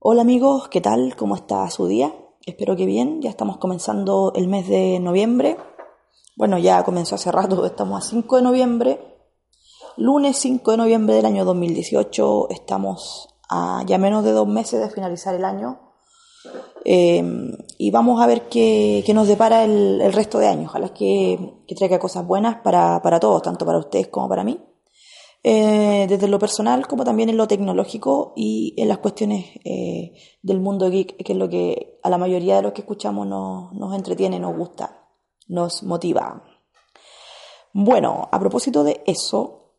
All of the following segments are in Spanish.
Hola amigos, ¿qué tal? ¿Cómo está su día? Espero que bien, ya estamos comenzando el mes de noviembre. Bueno, ya comenzó hace rato, estamos a 5 de noviembre. Lunes 5 de noviembre del año 2018, estamos a ya menos de dos meses de finalizar el año. Eh, y vamos a ver qué, nos depara el, resto de año. Ojalá que, que traiga cosas buenas para, para todos, tanto para ustedes como para mí. Eh, desde lo personal como también en lo tecnológico y en las cuestiones eh, del mundo geek, que es lo que a la mayoría de los que escuchamos nos, nos entretiene, nos gusta, nos motiva. Bueno, a propósito de eso,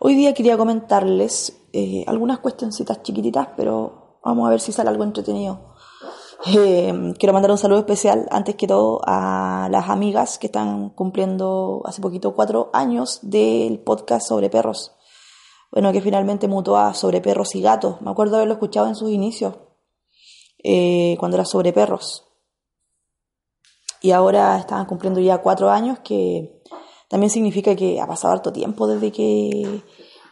hoy día quería comentarles eh, algunas cuestioncitas chiquititas, pero vamos a ver si sale algo entretenido. Eh, quiero mandar un saludo especial, antes que todo, a las amigas que están cumpliendo hace poquito cuatro años del podcast sobre perros. Bueno, que finalmente mutó a sobre perros y gatos. Me acuerdo haberlo escuchado en sus inicios, eh, cuando era sobre perros. Y ahora están cumpliendo ya cuatro años, que también significa que ha pasado harto tiempo desde que,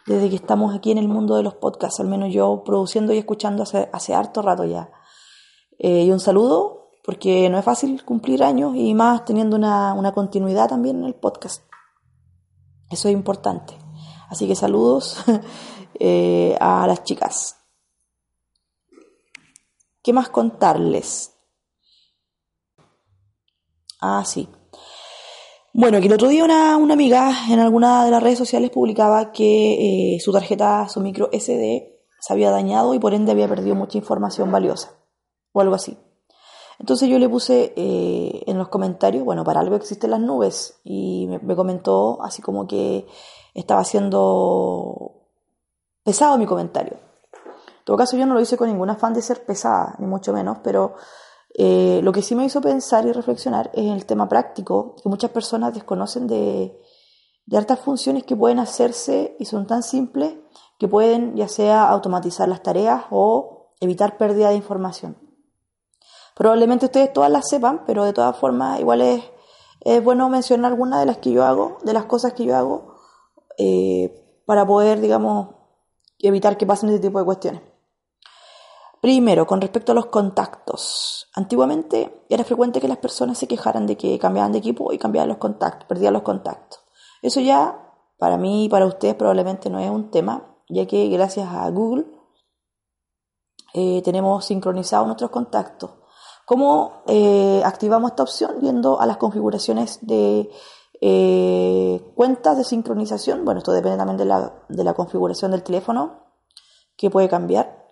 desde que estamos aquí en el mundo de los podcasts, al menos yo produciendo y escuchando hace, hace harto rato ya. Eh, y un saludo, porque no es fácil cumplir años y más teniendo una, una continuidad también en el podcast. Eso es importante. Así que saludos eh, a las chicas. ¿Qué más contarles? Ah, sí. Bueno, que el otro día una, una amiga en alguna de las redes sociales publicaba que eh, su tarjeta, su micro SD, se había dañado y por ende había perdido mucha información valiosa o algo así. Entonces yo le puse eh, en los comentarios, bueno, para algo existen las nubes, y me, comentó así como que estaba siendo pesado mi comentario. En todo caso yo no lo hice con ningún afán de ser pesada, ni mucho menos, pero eh, lo que sí me hizo pensar y reflexionar es el tema práctico, que muchas personas desconocen de, de hartas funciones que pueden hacerse y son tan simples que pueden ya sea automatizar las tareas o evitar pérdida de información. Probablemente ustedes todas las sepan, pero de todas formas igual es, bueno mencionar algunas de las que yo hago, de las cosas que yo hago, eh, para poder, digamos, evitar que pasen este tipo de cuestiones. Primero, con respecto a los contactos. Antiguamente era frecuente que las personas se quejaran de que cambiaban de equipo y cambiaban los contactos, perdían los contactos. Eso ya, para mí y para ustedes, probablemente no es un tema, ya que gracias a Google eh, tenemos sincronizados nuestros contactos ¿Cómo eh, activamos esta opción? Yendo a las configuraciones de eh, cuentas de sincronización. Bueno, esto depende también de la, configuración del teléfono, que puede cambiar.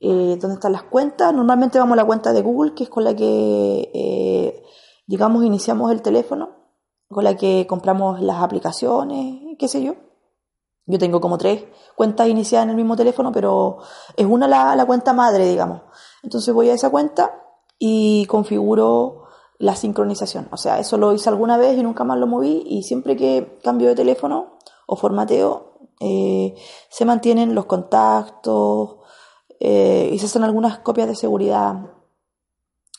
Eh, ¿Dónde están las cuentas? Normalmente vamos a la cuenta de Google, que es con la que, digamos, iniciamos el teléfono, con la que compramos las aplicaciones, qué sé yo. Yo tengo como tres cuentas iniciadas en el mismo teléfono, pero es una la, la cuenta madre, digamos. Entonces voy a esa cuenta y configuro la sincronización. O sea, eso lo hice alguna vez y nunca más lo moví y siempre que cambio de teléfono o formateo, eh, se mantienen los contactos eh, y se hacen algunas copias de seguridad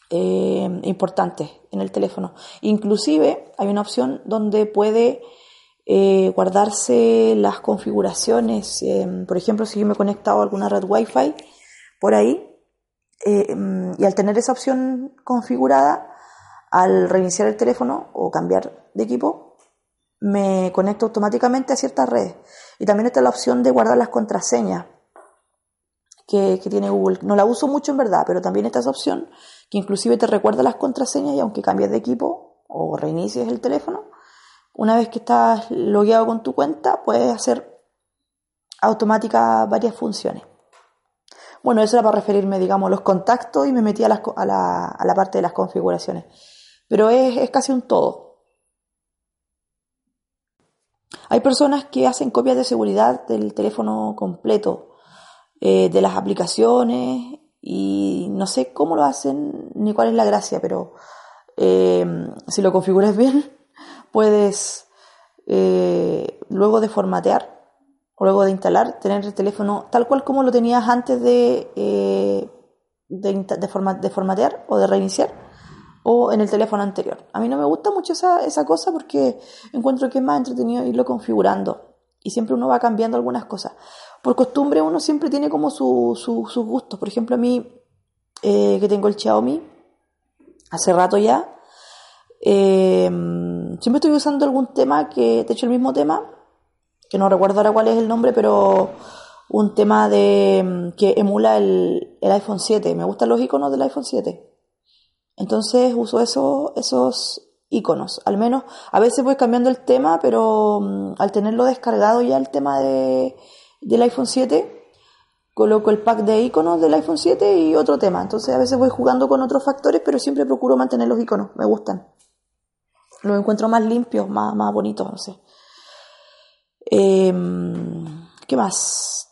eh, importantes en el teléfono. Inclusive hay una opción donde puede guardarse las configuraciones. por ejemplo, si yo me he conectado a alguna red Wi-Fi por ahí, eh, mm, y al tener esa opción configurada, al reiniciar el teléfono o cambiar de equipo, me conecto automáticamente a ciertas redes. Y también está la opción de guardar las contraseñas que, tiene Google. No la uso mucho en verdad, pero también está esa opción que inclusive te recuerda las contraseñas y aunque cambies de equipo o reinicies el teléfono, una vez que estás logueado con tu cuenta, puedes hacer automáticas varias funciones. Bueno, eso era para referirme, digamos, los contactos y me metí a, la, parte de las configuraciones. Pero es, casi un todo. Hay personas que hacen copias de seguridad del teléfono completo, eh, de las aplicaciones, y no sé cómo lo hacen ni cuál es la gracia, pero eh, si lo configuras bien, puedes eh, luego de formatear luego de instalar, tener el teléfono tal cual como lo tenías antes de, eh, de, formatear o de reiniciar o en el teléfono anterior. A mí no me gusta mucho esa, esa cosa porque encuentro que es más entretenido irlo configurando y siempre uno va cambiando algunas cosas. por costumbre uno siempre tiene como sus gustos. Por ejemplo, a mí, eh, que tengo el Xiaomi, hace rato ya, eh, siempre estoy usando algún tema que, de hecho el mismo tema, que no recuerdo ahora cuál es el nombre, pero un tema de que emula el, el iPhone 7. Me gustan los iconos del iPhone 7. Entonces uso eso, esos iconos. Al menos a veces voy cambiando el tema, pero mm, al tenerlo descargado ya el tema de, del iPhone 7, coloco el pack de iconos del iPhone 7 y otro tema. Entonces a veces voy jugando con otros factores, pero siempre procuro mantener los iconos, me gustan. Los encuentro más limpios, más, más bonitos, no sé. Em, ¿Qué más?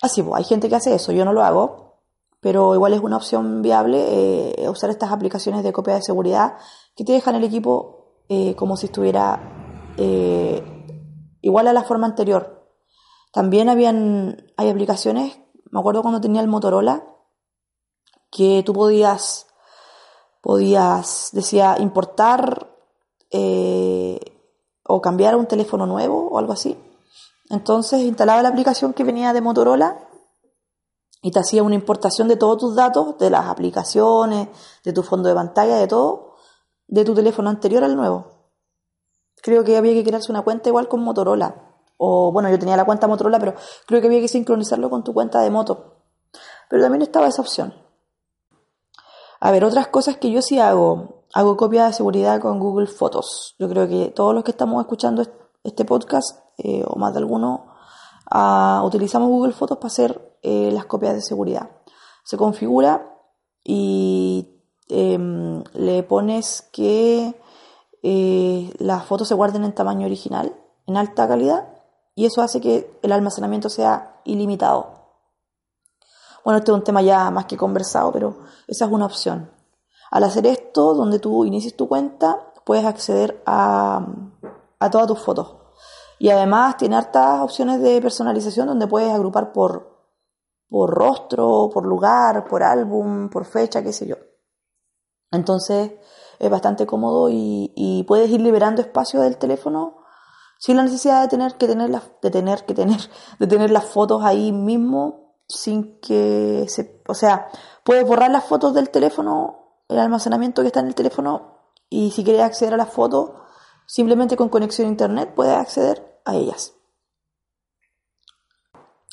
Así, ah, pues, hay gente que hace eso, yo no lo hago, pero igual es una opción viable eh, usar estas aplicaciones de copia de seguridad que te dejan el equipo eh, como si estuviera eh, igual a la forma anterior. También habían, hay aplicaciones, me acuerdo cuando tenía el Motorola, que tú podías, podías, decía, importar o cambiar un teléfono nuevo o algo así. Entonces instalaba la aplicación que venía de Motorola y te hacía una importación de todos tus datos, de las aplicaciones, de tu fondo de pantalla, de todo, de tu teléfono anterior al nuevo. Creo que había que crearse una cuenta igual con Motorola. O bueno, yo tenía la cuenta Motorola, pero creo que había que sincronizarlo con tu cuenta de moto. Pero también estaba esa opción. A ver, otras cosas que yo sí hago. Hago copia de seguridad con Google Fotos. Yo creo que todos los que estamos escuchando este podcast, eh, o más de alguno, utilizamos Google Fotos para hacer eh, las copias de seguridad. Se configura y Em, le pones que eh, las fotos se guarden en tamaño original, en alta calidad, y eso hace que el almacenamiento sea ilimitado. Bueno, este es un tema ya más que conversado, pero esa es una opción. Al hacer esto, donde tú inicies tu cuenta, puedes acceder a, a todas tus fotos. Y además tiene hartas opciones de personalización donde puedes agrupar por, por rostro, por lugar, por álbum, por fecha, qué sé yo. Entonces es bastante cómodo y, puedes ir liberando espacio del teléfono sin la necesidad de tener que tener las, de tener que tener, de tener las fotos ahí mismo sin que se, o sea, puedes borrar las fotos del teléfono, el almacenamiento que está en el teléfono y si quieres acceder a las fotos, simplemente con conexión a internet puedes acceder a ellas.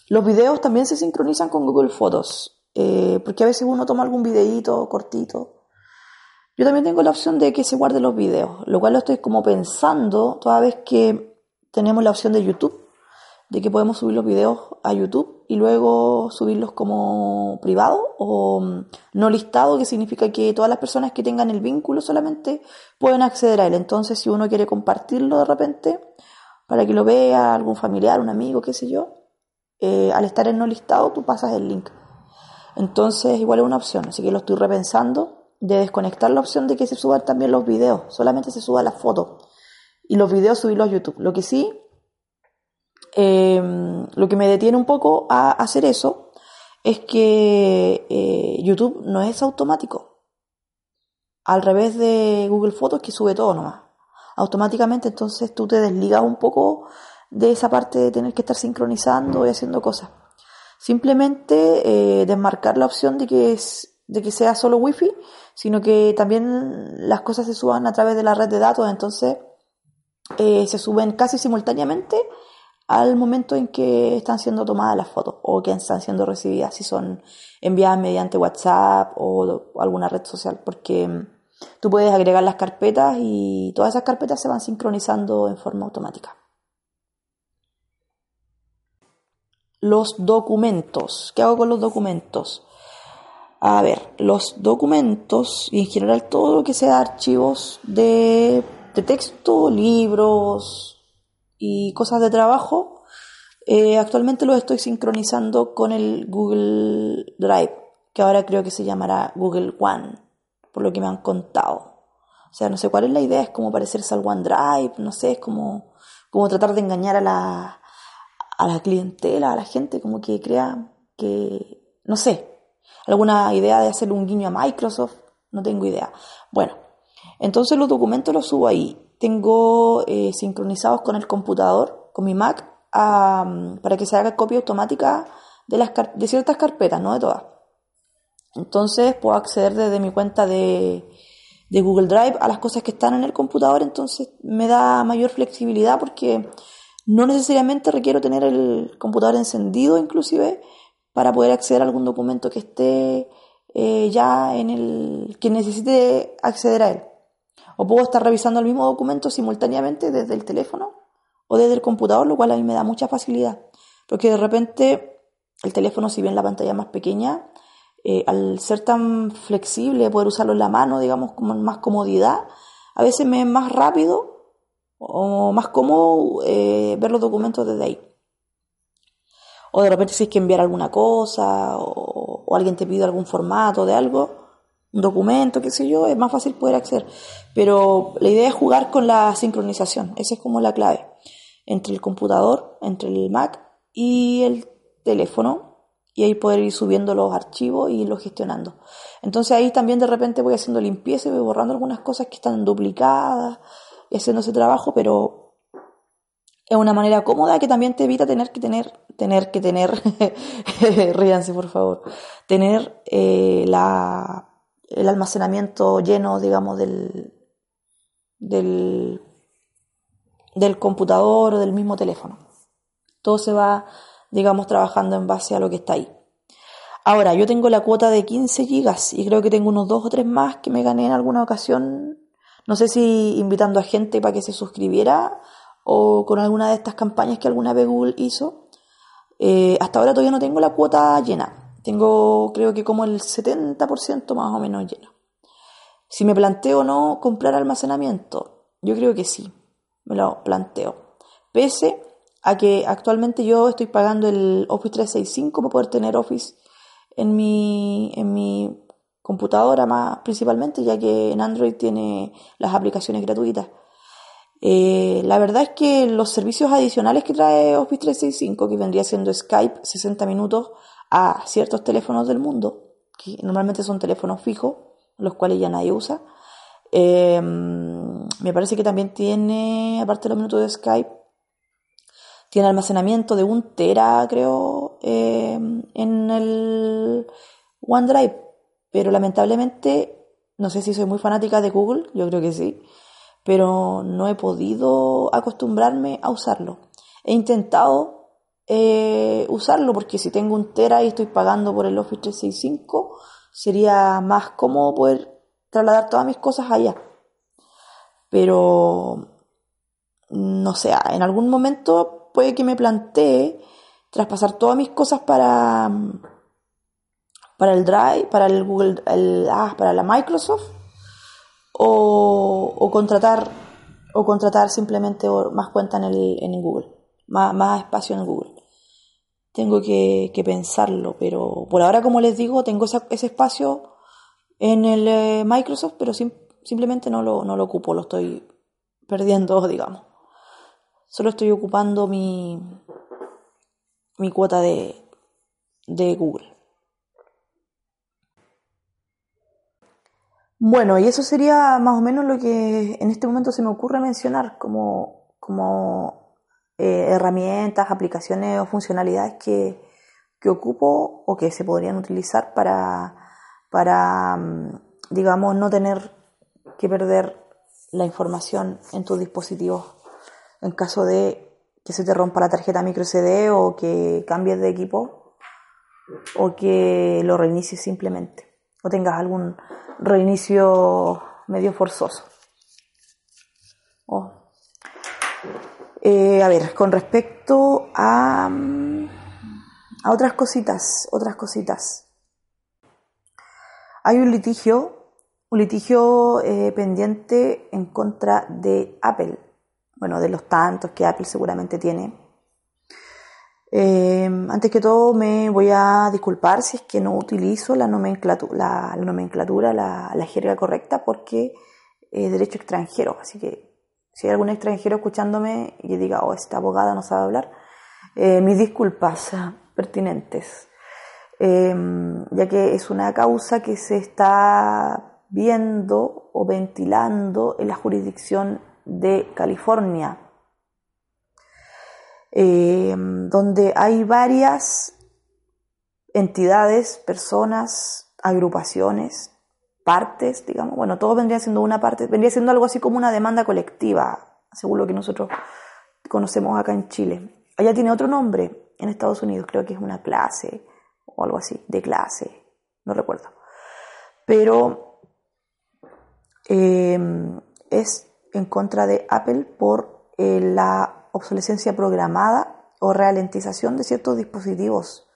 Los videos también se sincronizan con Google Fotos, eh, porque a veces uno toma algún videíto cortito yo también tengo la opción de que se guarden los videos, lo cual lo estoy como pensando toda vez que tenemos la opción de YouTube, de que podemos subir los videos a YouTube y luego subirlos como privado o mm, no listado, que significa que todas las personas que tengan el vínculo solamente pueden acceder a él. Entonces, si uno quiere compartirlo de repente, para que lo vea algún familiar, un amigo, qué sé yo, eh, al estar en no listado, tú pasas el link. Entonces, igual es una opción, así que lo estoy repensando de desconectar la opción de que se suban también los videos, solamente se suba la foto y los videos subirlos a YouTube. Lo que sí, em, lo que me detiene un poco a hacer eso es que eh, YouTube no es automático. Al revés de Google Fotos que sube todo nomás. Automáticamente entonces tú te desligas un poco de esa parte de tener que estar sincronizando y haciendo cosas. Simplemente eh, desmarcar la opción de que, es, de que sea solo Wi-Fi sino que también las cosas se suban a través de la red de datos, entonces eh, se suben casi simultáneamente al momento en que están siendo tomadas las fotos o que están siendo recibidas, si son enviadas mediante WhatsApp o, alguna red social, porque tú puedes agregar las carpetas y todas esas carpetas se van sincronizando en forma automática. Los documentos. ¿Qué hago con los documentos? a ver, los documentos y en general todo lo que sea archivos de, texto, libros y cosas de trabajo, eh, actualmente los estoy sincronizando con el Google Drive, que ahora creo que se llamará Google One, lo que me han contado. O sea, no sé cuál es la idea, es como parecerse al OneDrive, no sé, es como, como tratar de engañar a la, a la clientela, a la gente, como que crea que, no sé, alguna idea de hacer un guiño a Microsoft, no tengo idea. Bueno, entonces los documentos los subo ahí. Tengo eh, sincronizados con el computador, con mi Mac, para que se haga copia automática de, las, de ciertas carpetas, no de todas. Entonces puedo acceder desde mi cuenta de, de Google Drive a las cosas que están en el computador, entonces me da mayor flexibilidad porque no necesariamente requiero tener el computador encendido inclusive para poder acceder a algún documento que esté eh, ya en el que necesite acceder a él. O puedo estar revisando el mismo documento simultáneamente desde el teléfono o desde el computador, lo cual a mí me da mucha facilidad. Porque de repente el teléfono, si bien la pantalla es más pequeña, eh, al ser tan flexible, poder usarlo en la mano, digamos, con más comodidad, a veces me es más rápido o más cómodo eh, ver los documentos desde ahí. O de repente si hay que enviar alguna cosa o, o, alguien te pide algún formato de algo, un documento, qué sé yo, es más fácil poder acceder. Pero la idea es jugar con la sincronización, esa es como la clave, entre el computador, entre el Mac y el teléfono y ahí poder ir subiendo los archivos y irlos gestionando. Entonces ahí también de repente voy haciendo limpieza y voy borrando algunas cosas que están duplicadas y haciendo ese trabajo, pero es una manera cómoda que también te evita tener que tener, tener que tener, ríanse por favor, tener eh, la, el almacenamiento lleno, digamos, del, del, del computador o del mismo teléfono. Todo se va digamos, trabajando en base a lo que está ahí. Ahora, yo tengo la cuota de 15 gigas y creo que tengo unos dos o tres más que me gané en alguna ocasión. No sé si invitando a gente para que se suscribiera o con alguna de estas campañas que alguna vez Google hizo. Eh, hasta ahora todavía no tengo la cuota llena. Tengo creo que como el 70% más o menos lleno. Si me planteo no comprar almacenamiento, yo creo que sí, me lo planteo. Pese a que actualmente yo estoy pagando el Office 365 para poder tener Office en mi, en mi computadora más principalmente, ya que en Android tiene las aplicaciones gratuitas. Eh, la verdad es que los servicios adicionales que trae Office 365, que vendría siendo Skype 60 minutos a ciertos teléfonos del mundo, que normalmente son teléfonos fijos, los cuales ya nadie usa, eh, me parece que también tiene, aparte de los minutos de Skype, tiene almacenamiento de un tera, creo, eh, en el OneDrive. Pero lamentablemente, no sé si soy muy fanática de Google, yo creo que sí, pero no he podido acostumbrarme a usarlo. He intentado eh, usarlo porque si tengo un tera y estoy pagando por el Office 365, sería más cómodo poder trasladar todas mis cosas allá. Pero, no sé, en algún momento que me plantee traspasar todas mis cosas para, para el Drive, para el Google, ah, para la Microsoft, o, contratar o contratar simplemente más cuenta en, el, en Google, más, más espacio en Google. Tengo que, pensarlo, pero por ahora, como les digo, tengo ese espacio en el eh, Microsoft, pero simplemente no lo, no lo ocupo, lo estoy perdiendo, digamos. Solo estoy ocupando mi, mi cuota de, de Google. Bueno, y eso sería más o menos lo que en este momento se me ocurre mencionar como, como eh, herramientas, aplicaciones o funcionalidades que, que, ocupo o que se podrían utilizar para, para, mm, digamos, no tener que perder la información en tus dispositivos en caso de que se te rompa la tarjeta micro CD o que cambies de equipo o que lo reinicies simplemente o tengas algún reinicio medio forzoso. Oh. Eh, a ver, con respecto a, a otras cositas, otras cositas. Hay un litigio, un litigio eh, pendiente en contra de Apple bueno, de los tantos que Apple seguramente tiene. Eh, antes que todo me voy a disculpar si es que no utilizo la nomenclatura, la, nomenclatura, la, jerga correcta porque es derecho extranjero. Así que si hay algún extranjero escuchándome y diga, oh, esta abogada no sabe hablar, eh, mis disculpas pertinentes. Eh, ya que es una causa que se está viendo o ventilando en la jurisdicción de California. eh, donde hay varias entidades, personas, agrupaciones, partes, digamos, bueno, todo vendría siendo una parte, vendría siendo algo así como una demanda colectiva, según lo que nosotros conocemos acá en Chile. Allá tiene otro nombre en Estados Unidos, creo que es una clase o algo así, de clase, no recuerdo. Pero em, es en contra de Apple por eh, la obsolescencia programada o ralentización de ciertos dispositivos,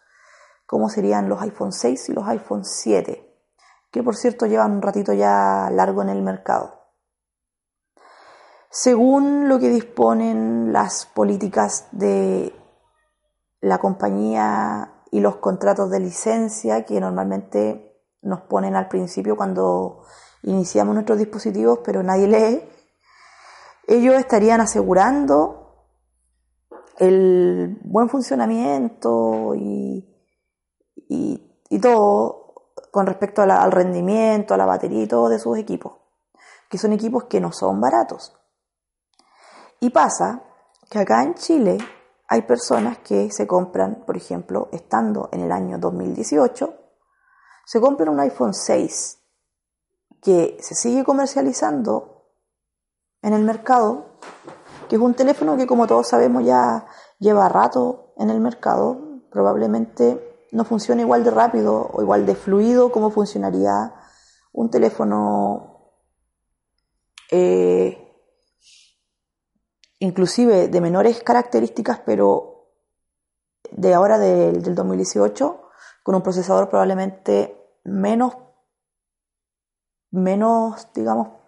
como serían los iPhone 6 y los iPhone 7, que por cierto llevan un ratito ya largo en el mercado. Según lo que disponen las políticas de la compañía y los contratos de licencia que normalmente nos ponen al principio cuando iniciamos nuestros dispositivos, pero nadie lee, ellos estarían asegurando el buen funcionamiento y, todo con respecto al rendimiento, a la batería y todo de sus equipos, que son equipos que no son baratos. Y pasa que acá en Chile hay personas que se compran, por ejemplo, estando en el año 2018, se compran un iPhone 6 que se sigue comercializando en el mercado, que es un teléfono que como todos sabemos ya lleva rato en el mercado, probablemente no funciona igual de rápido o igual de fluido como funcionaría un teléfono eh, inclusive de menores características, pero de ahora del 2018, con un procesador probablemente menos, menos, digamos,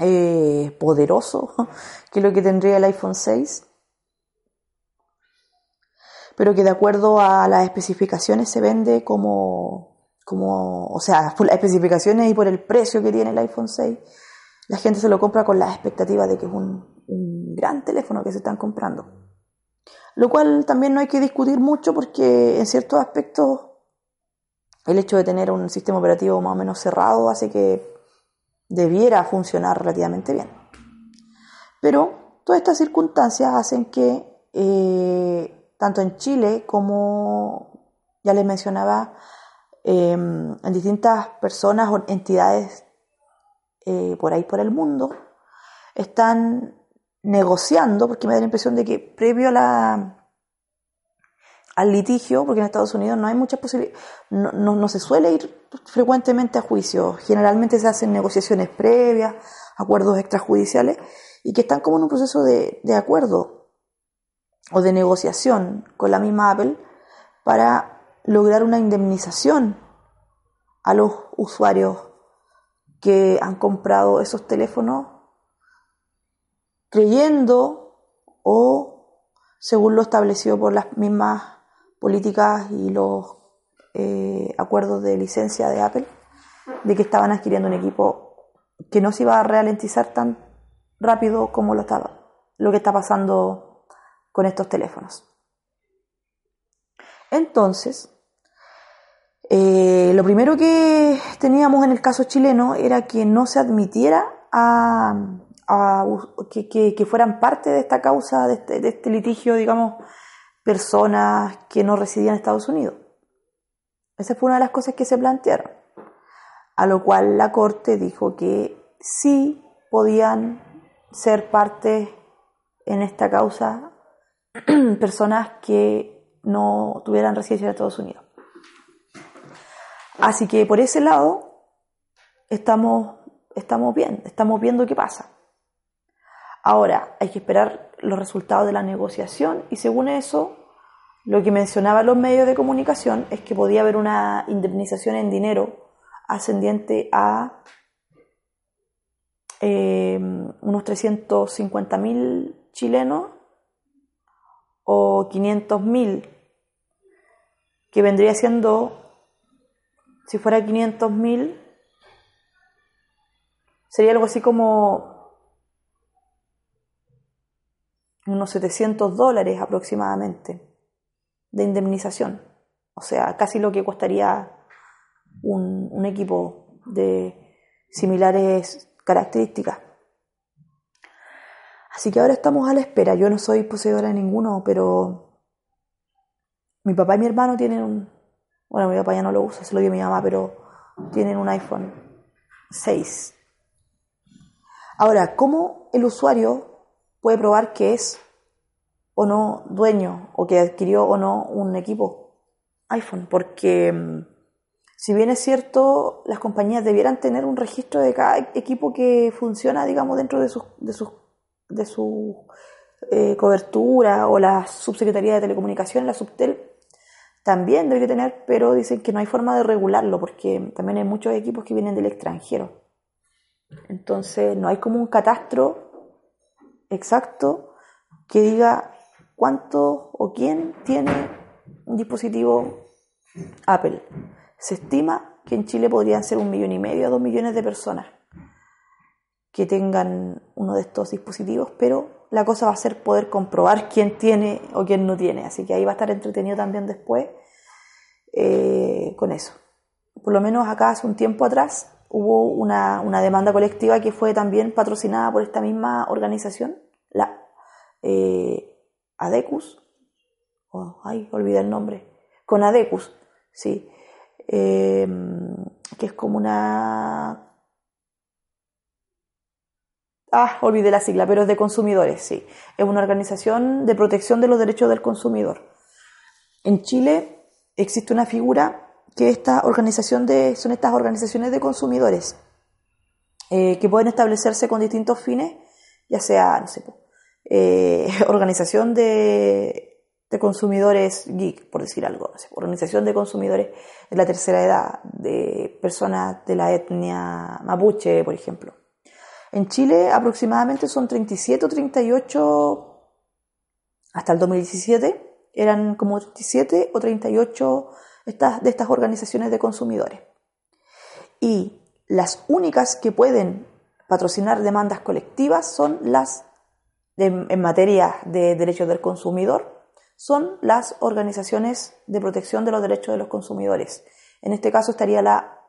eh, poderoso que lo que tendría el iPhone 6, pero que de acuerdo a las especificaciones se vende como, como, o sea, por las especificaciones y por el precio que tiene el iPhone 6, la gente se lo compra con la expectativa de que es un un gran teléfono que se están comprando. Lo cual también no hay que discutir mucho porque en ciertos aspectos el hecho de tener un sistema operativo más o menos cerrado hace que debiera funcionar relativamente bien. Pero todas estas circunstancias hacen que eh, tanto en Chile como ya les mencionaba, em, en distintas personas o entidades eh, por ahí por el mundo, están negociando, porque me da la impresión de que previo a la, al litigio, porque en Estados Unidos no hay muchas posibilidades, no, no, se suele ir frecuentemente a juicio, generalmente se hacen negociaciones previas, acuerdos extrajudiciales, y que están como en un proceso de, de acuerdo o de negociación con la misma Apple para lograr una indemnización a los usuarios que han comprado esos teléfonos creyendo o según lo establecido por las mismas políticas y los eh, acuerdos de licencia de Apple, de que estaban adquiriendo un equipo que no se iba a ralentizar tan rápido como lo estaba, lo que está pasando con estos teléfonos. Entonces, eh, lo primero que teníamos en el caso chileno era que no se admitiera a, que, fueran parte de esta causa, de este, de este litigio, digamos, personas que no residían en Estados Unidos. Esa fue una de las cosas que se plantearon. A lo cual la Corte dijo que sí podían ser parte en esta causa personas que no tuvieran residencia en Estados Unidos. Así que por ese lado estamos, estamos bien, estamos viendo qué pasa. Ahora, hay que esperar los resultados de la negociación. Y según eso, lo que mencionaban los medios de comunicación es que podía haber una indemnización en dinero ascendiente a em, unos 350 mil chilenos o 500 mil, que vendría siendo, si fuera 500 mil, sería algo así como unos 700 dólares aproximadamente de indemnización. O sea, casi lo que costaría un, equipo de similares características. Así que ahora estamos a la espera. Yo no soy poseedora de ninguno, pero mi papá y mi hermano tienen un... Bueno, mi papá ya no lo usa, se lo dio mi mamá, pero tienen un iPhone 6. Ahora, ¿cómo el usuario puede probar que es o no dueño o que adquirió o no un equipo iPhone? Porque mm, si bien es cierto, las compañías debieran tener un registro de cada equipo que funciona, digamos, dentro de sus, de sus, de su eh, cobertura o la subsecretaría de telecomunicaciones, la subtel, también debería tener, pero dicen que no hay forma de regularlo porque también hay muchos equipos que vienen del extranjero. Entonces no hay como un catastro exacto que diga cuánto o quién tiene un dispositivo Apple. Se estima que en Chile podrían ser un millón y medio a dos millones de personas que tengan uno de estos dispositivos, pero la cosa va a ser poder comprobar quién tiene o quién no tiene. Así que ahí va a estar entretenido también después eh, con eso. Por lo menos acá hace un tiempo atrás hubo una, demanda colectiva que fue también patrocinada por esta misma organización, la eh, ADECUS, ay, olvidé el nombre, con ADECUS, sí, Em, que es como una... Ah, olvidé la sigla, pero es de consumidores, sí. Es una organización de protección de los derechos del consumidor. En Chile existe una figura que esta organización de, son estas organizaciones de consumidores eh, que pueden establecerse con distintos fines, ya sea, no sé, eh, organización de de consumidores geek, por decir algo, organización de consumidores de la tercera edad, de personas de la etnia mapuche, por ejemplo. En Chile aproximadamente son 37 o 38, hasta el 2017, eran como 37 o 38 de estas organizaciones de consumidores. Y las únicas que pueden patrocinar demandas colectivas son las en materia de derechos del consumidor, son las organizaciones de protección de los derechos de los consumidores. En este caso estaría la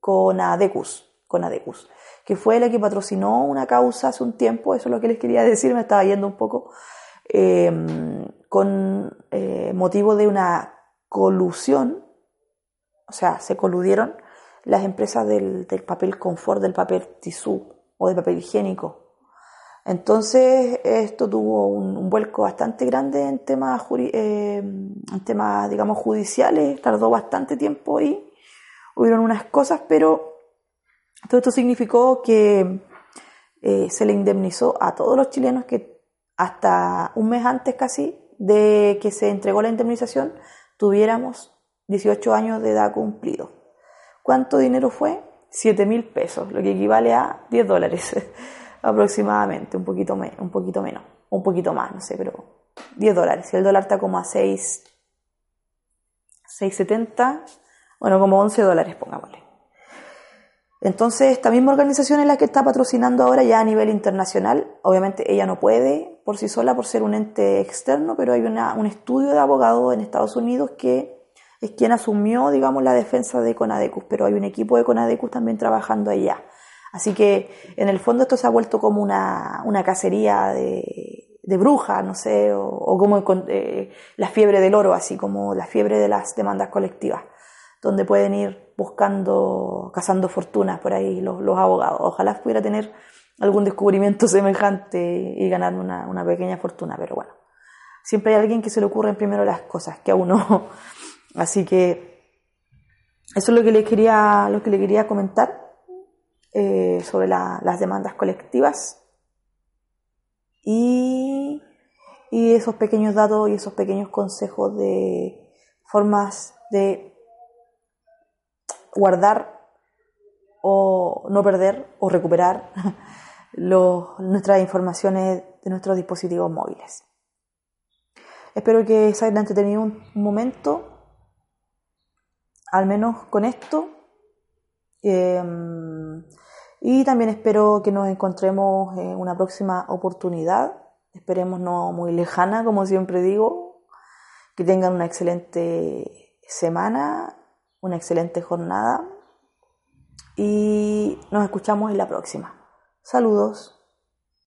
CONADECUS, CONADECUS que fue la que patrocinó una causa hace un tiempo, eso es lo que les quería decir, me estaba yendo un poco, em, con eh, motivo de una colusión, o sea, se coludieron las empresas del, papel confort, del papel tisú o del papel higiénico, entonces, esto tuvo un, vuelco bastante grande en temas, eh, en temas, digamos, judiciales, tardó bastante tiempo y hubieron unas cosas, pero todo esto significó que eh, se le indemnizó a todos los chilenos que hasta un mes antes casi de que se entregó la indemnización tuviéramos 18 años de edad cumplido. ¿Cuánto dinero fue? 7 mil pesos, lo que equivale a 10 dólares. aproximadamente, un poquito, un poquito menos, un poquito más, no sé, pero 10 dólares. Si el dólar está como a 6, 6,70, bueno, como 11 dólares, pongámosle. Entonces, esta misma organización es la que está patrocinando ahora ya a nivel internacional. Obviamente ella no puede por sí sola por ser un ente externo, pero hay una, un estudio de abogados en Estados Unidos que es quien asumió, digamos, la defensa de Conadecus, pero hay un equipo de Conadecus también trabajando allá. Así que en el fondo esto se ha vuelto como una, cacería de, de brujas, no sé, o, como eh, la fiebre del oro, así como la fiebre de las demandas colectivas, donde pueden ir buscando, cazando fortunas por ahí los, abogados. Ojalá pudiera tener algún descubrimiento semejante y ganar una, una, pequeña fortuna, pero bueno, siempre hay alguien que se le ocurren primero las cosas que a uno. Así que eso es lo que le quería, lo que le quería comentar. Eh, sobre las demandas colectivas y, y esos pequeños datos y esos pequeños consejos de formas de guardar o no perder o recuperar nuestras informaciones de nuestros dispositivos móviles. Espero que se hayan entretenido un momento, al menos con esto. Em, y también espero que nos encontremos en una próxima oportunidad, esperemos no muy lejana, como siempre digo, que tengan una excelente semana, una excelente jornada y nos escuchamos en la próxima. Saludos.